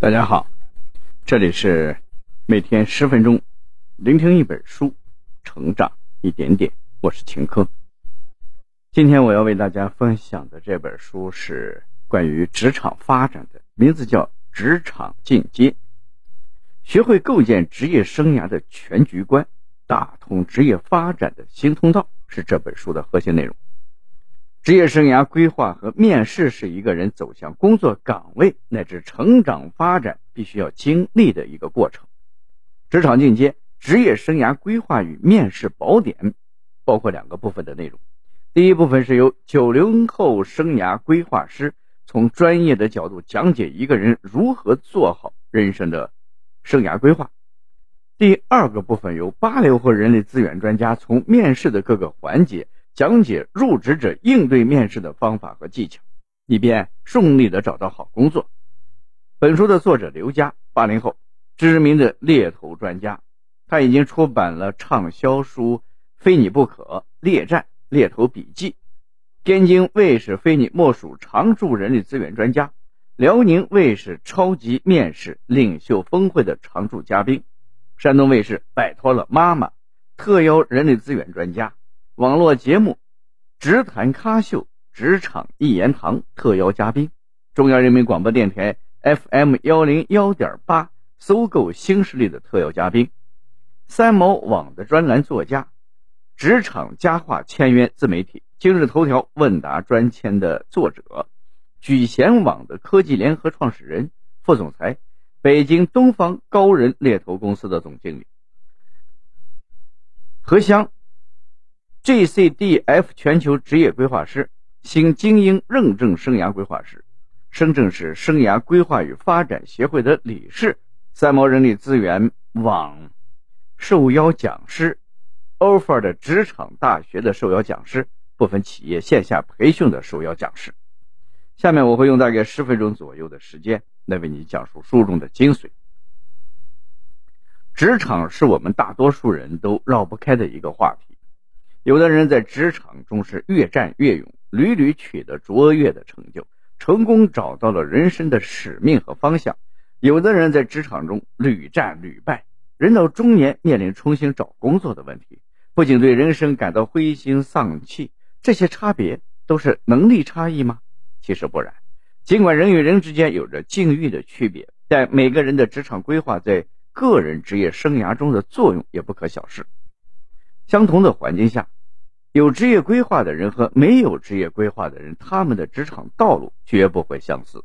大家好，这里是每天十分钟，聆听一本书，成长一点点。我是秦科。今天我要为大家分享的这本书是关于职场发展的，名字叫《职场进阶》，学会构建职业生涯的全局观，打通职业发展的新通道，是这本书的核心内容。职业生涯规划和面试是一个人走向工作岗位乃至成长发展必须要经历的一个过程。职场进阶、职业生涯规划与面试宝典包括两个部分的内容。第一部分是由九零后生涯规划师从专业的角度讲解一个人如何做好人生的生涯规划。第二个部分由八零后人力资源专家从面试的各个环节。讲解入职者应对面试的方法和技巧，以便顺利的找到好工作。本书的作者刘佳，八零后，知名的猎头专家，他已经出版了畅销书《非你不可》《猎战》《猎头笔记》，天津卫视非你莫属常驻人力资源专家，辽宁卫视超级面试领袖峰会的常驻嘉宾，山东卫视摆脱了妈妈特邀人力资源专家。网络节目《直谈咖秀》职场一言堂特邀嘉宾，中央人民广播电台 FM 幺零幺点八搜购新势力的特邀嘉宾，三毛网的专栏作家，职场佳话签约自媒体今日头条问答专签的作者，举贤网的科技联合创始人、副总裁，北京东方高人猎头公司的总经理，何香。GCDF 全球职业规划师，新精英认证生涯规划师，深圳市生涯规划与发展协会的理事，三毛人力资源网受邀讲师，offer 的职场大学的受邀讲师，部分企业线下培训的受邀讲师。下面我会用大概十分钟左右的时间来为你讲述书中的精髓。职场是我们大多数人都绕不开的一个话题。有的人在职场中是越战越勇，屡屡取得卓越的成就，成功找到了人生的使命和方向；有的人在职场中屡战屡败，人到中年面临重新找工作的问题，不仅对人生感到灰心丧气。这些差别都是能力差异吗？其实不然。尽管人与人之间有着境遇的区别，但每个人的职场规划在个人职业生涯中的作用也不可小视。相同的环境下，有职业规划的人和没有职业规划的人，他们的职场道路绝不会相似。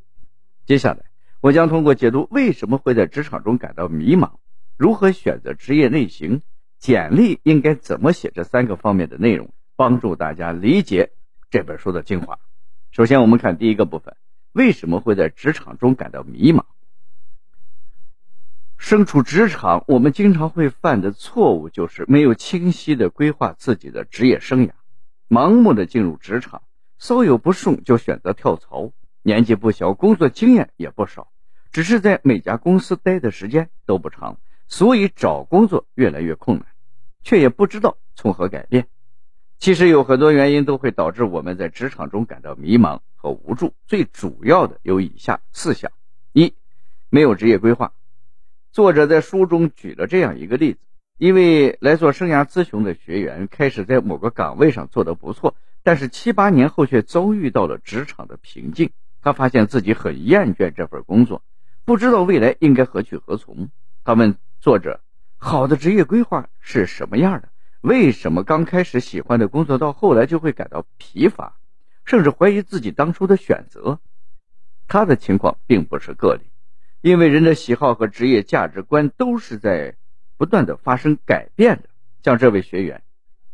接下来，我将通过解读为什么会在职场中感到迷茫，如何选择职业类型，简历应该怎么写这三个方面的内容，帮助大家理解这本书的精华。首先，我们看第一个部分：为什么会在职场中感到迷茫？身处职场，我们经常会犯的错误就是没有清晰的规划自己的职业生涯，盲目的进入职场，稍有不顺就选择跳槽。年纪不小，工作经验也不少，只是在每家公司待的时间都不长，所以找工作越来越困难，却也不知道从何改变。其实有很多原因都会导致我们在职场中感到迷茫和无助，最主要的有以下四项：一、没有职业规划。作者在书中举了这样一个例子：一位来做生涯咨询的学员，开始在某个岗位上做得不错，但是七八年后却遭遇到了职场的瓶颈。他发现自己很厌倦这份工作，不知道未来应该何去何从。他问作者：“好的职业规划是什么样的？为什么刚开始喜欢的工作，到后来就会感到疲乏，甚至怀疑自己当初的选择？”他的情况并不是个例。因为人的喜好和职业价值观都是在不断的发生改变的。像这位学员，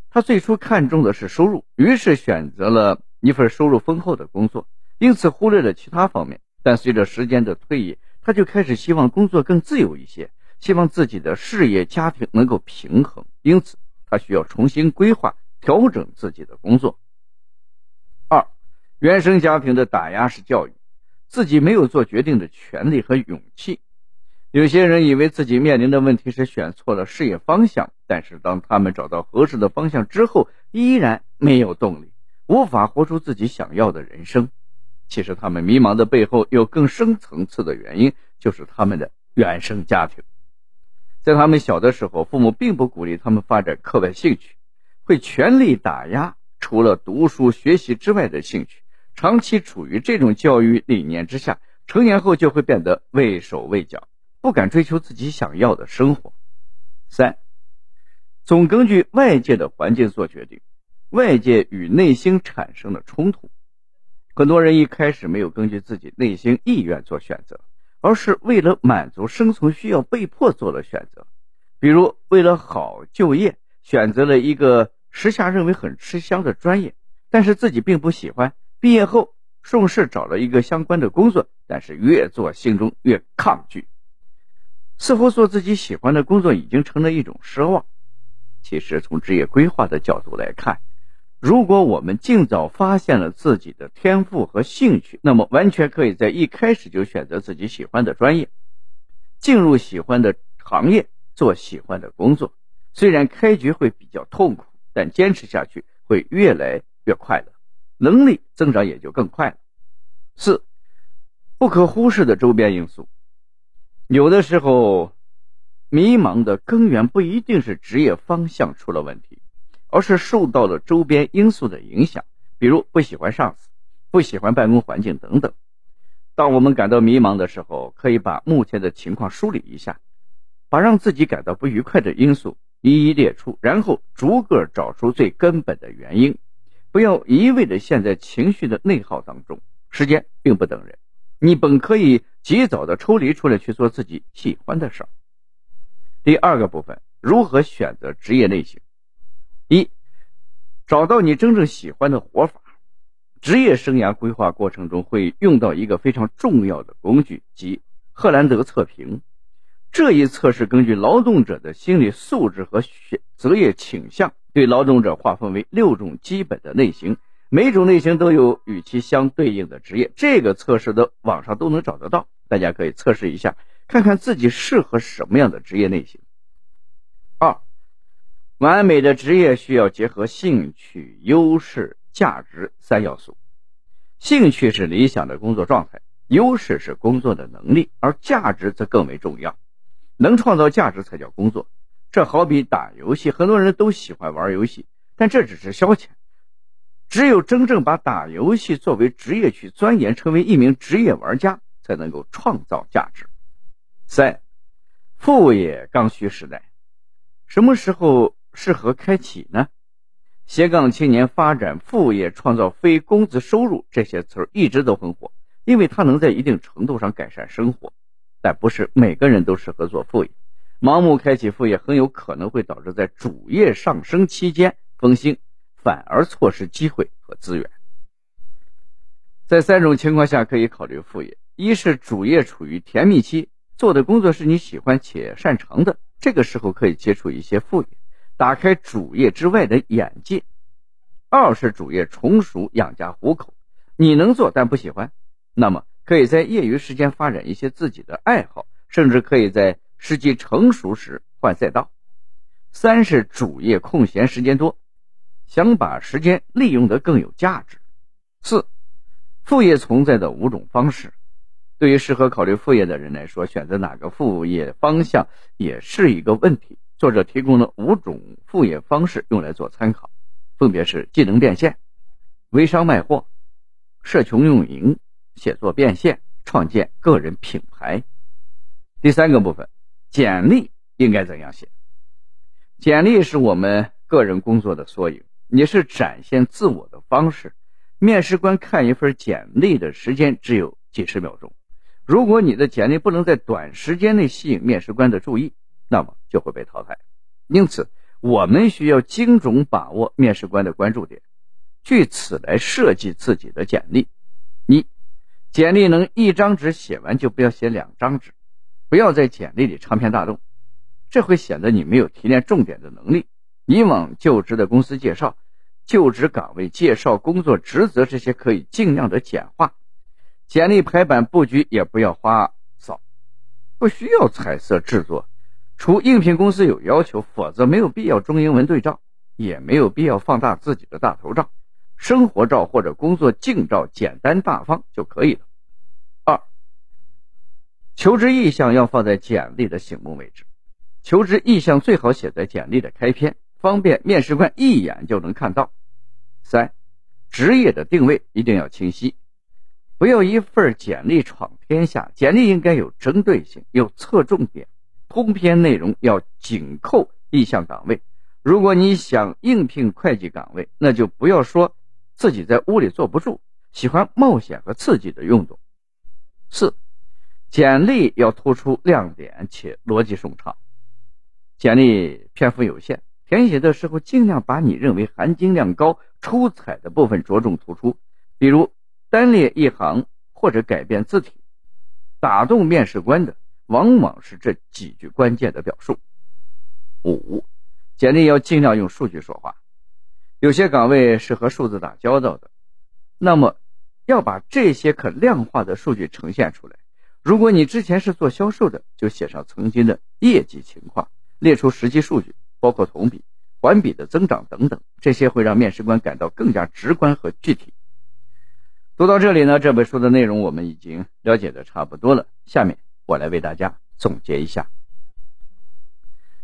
他最初看重的是收入，于是选择了一份收入丰厚的工作，因此忽略了其他方面。但随着时间的推移，他就开始希望工作更自由一些，希望自己的事业家庭能够平衡，因此他需要重新规划、调整自己的工作。二，原生家庭的打压式教育。自己没有做决定的权利和勇气。有些人以为自己面临的问题是选错了事业方向，但是当他们找到合适的方向之后，依然没有动力，无法活出自己想要的人生。其实他们迷茫的背后有更深层次的原因，就是他们的原生家庭。在他们小的时候，父母并不鼓励他们发展课外兴趣，会全力打压除了读书学习之外的兴趣。长期处于这种教育理念之下，成年后就会变得畏手畏脚，不敢追求自己想要的生活。三，总根据外界的环境做决定，外界与内心产生了冲突。很多人一开始没有根据自己内心意愿做选择。而是为了满足生存需要被迫做了选择，比如为了好就业，选择了一个时下认为很吃香的专业，但是自己并不喜欢。毕业后顺势找了一个相关的工作，但是越做心中越抗拒，似乎做自己喜欢的工作已经成了一种奢望。其实从职业规划的角度来看。如果我们尽早发现了自己的天赋和兴趣，那么完全可以在一开始就选择自己喜欢的专业，进入喜欢的行业，做喜欢的工作。虽然开局会比较痛苦，但坚持下去会越来越快乐，能力增长也就更快了。四，不可忽视的周边因素，有的时候，迷茫的根源不一定是职业方向出了问题。而是受到了周边因素的影响，比如不喜欢上司、不喜欢办公环境等等。当我们感到迷茫的时候，可以把目前的情况梳理一下，把让自己感到不愉快的因素一一列出，然后逐个找出最根本的原因。不要一味的陷在情绪的内耗当中。时间并不等人，你本可以及早的抽离出来去做自己喜欢的事儿。第二个部分，如何选择职业类型？一，找到你真正喜欢的活法。职业生涯规划过程中会用到一个非常重要的工具，即赫兰德测评。这一测试根据劳动者的心理素质和选择业倾向，对劳动者划分为六种基本的类型，每种类型都有与其相对应的职业。这个测试的网上都能找得到，大家可以测试一下，看看自己适合什么样的职业类型。二。完美的职业需要结合兴趣、优势、价值三要素。兴趣是理想的工作状态，优势是工作的能力，而价值则更为重要。能创造价值才叫工作。这好比打游戏，很多人都喜欢玩游戏，但这只是消遣。只有真正把打游戏作为职业去钻研，成为一名职业玩家，才能够创造价值。三，副业刚需时代，什么时候？适合开启呢？斜杠青年发展副业，创造非工资收入，这些词一直都很火，因为它能在一定程度上改善生活。但不是每个人都适合做副业，盲目开启副业很有可能会导致在主业上升期间分心，反而错失机会和资源。在三种情况下可以考虑副业：一是主业处于甜蜜期，做的工作是你喜欢且擅长的，这个时候可以接触一些副业。打开主业之外的眼界。二是主业成熟，养家糊口，你能做但不喜欢，那么可以在业余时间发展一些自己的爱好，甚至可以在时机成熟时换赛道。三是主业空闲时间多，想把时间利用的更有价值。四，副业存在的五种方式，对于适合考虑副业的人来说，选择哪个副业方向也是一个问题。作者提供了五种副业方式用来做参考，分别是技能变现、微商卖货、社群运营、写作变现、创建个人品牌。第三个部分，简历应该怎样写？简历是我们个人工作的缩影，也是展现自我的方式。面试官看一份简历的时间只有几十秒钟，如果你的简历不能在短时间内吸引面试官的注意。那么就会被淘汰，因此我们需要精准把握面试官的关注点，据此来设计自己的简历。一，简历能一张纸写完就不要写两张纸，不要在简历里长篇大论，这会显得你没有提炼重点的能力。以往就职的公司介绍、就职岗位介绍、工作职责这些可以尽量的简化，简历排版布局也不要花哨，不需要彩色制作。除应聘公司有要求，否则没有必要中英文对照，也没有必要放大自己的大头照，生活照或者工作近照简单大方就可以了。求职意向要放在简历的醒目位置，求职意向最好写在简历的开篇，方便面试官一眼就能看到。三，职业的定位一定要清晰，不要一份简历闯天下，简历应该有针对性，有侧重点，通篇内容要紧扣意向岗位。如果你想应聘会计岗位，那就不要说自己在屋里坐不住，喜欢冒险和刺激的运动。四。简历要突出亮点且逻辑顺畅。简历篇幅有限，填写的时候尽量把你认为含金量高、出彩的部分着重突出，比如单列一行或者改变字体。打动面试官的往往是这几句关键的表述。五，简历要尽量用数据说话。有些岗位是和数字打交道的，那么要把这些可量化的数据呈现出来。如果你之前是做销售的，就写上曾经的业绩情况，列出实际数据，包括同比、环比的增长等等，这些会让面试官感到更加直观和具体。读到这里呢，这本书的内容我们已经了解的差不多了。下面我来为大家总结一下：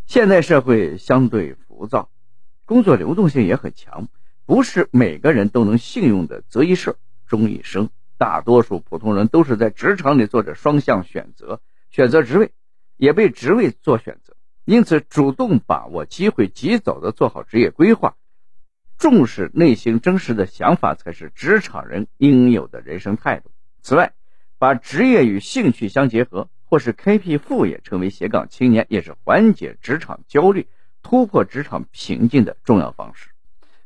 现在社会相对浮躁，工作流动性也很强，不是每个人都能幸运的择一事终一生。大多数普通人都是在职场里做着双向选择，选择职位，也被职位做选择。因此，主动把握机会，及早的做好职业规划，重视内心真实的想法，才是职场人应有的人生态度。此外，把职业与兴趣相结合，或是开辟副业，成为斜杠青年，也是缓解职场焦虑、突破职场瓶颈的重要方式。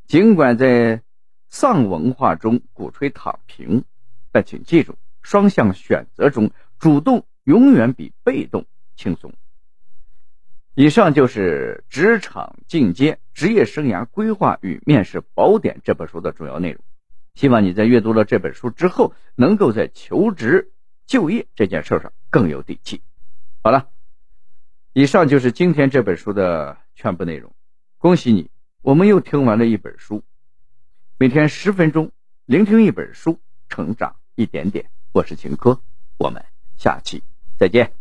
尽管在丧文化中鼓吹躺平。但请记住，双向选择中，主动永远比被动轻松。以上就是《职场进阶：职业生涯规划与面试宝典》这本书的主要内容。希望你在阅读了这本书之后，能够在求职就业这件事上更有底气。好了，以上就是今天这本书的全部内容。恭喜你，我们又听完了一本书。每天十分钟，聆听一本书，成长。一点点，我是秦科，我们下期再见。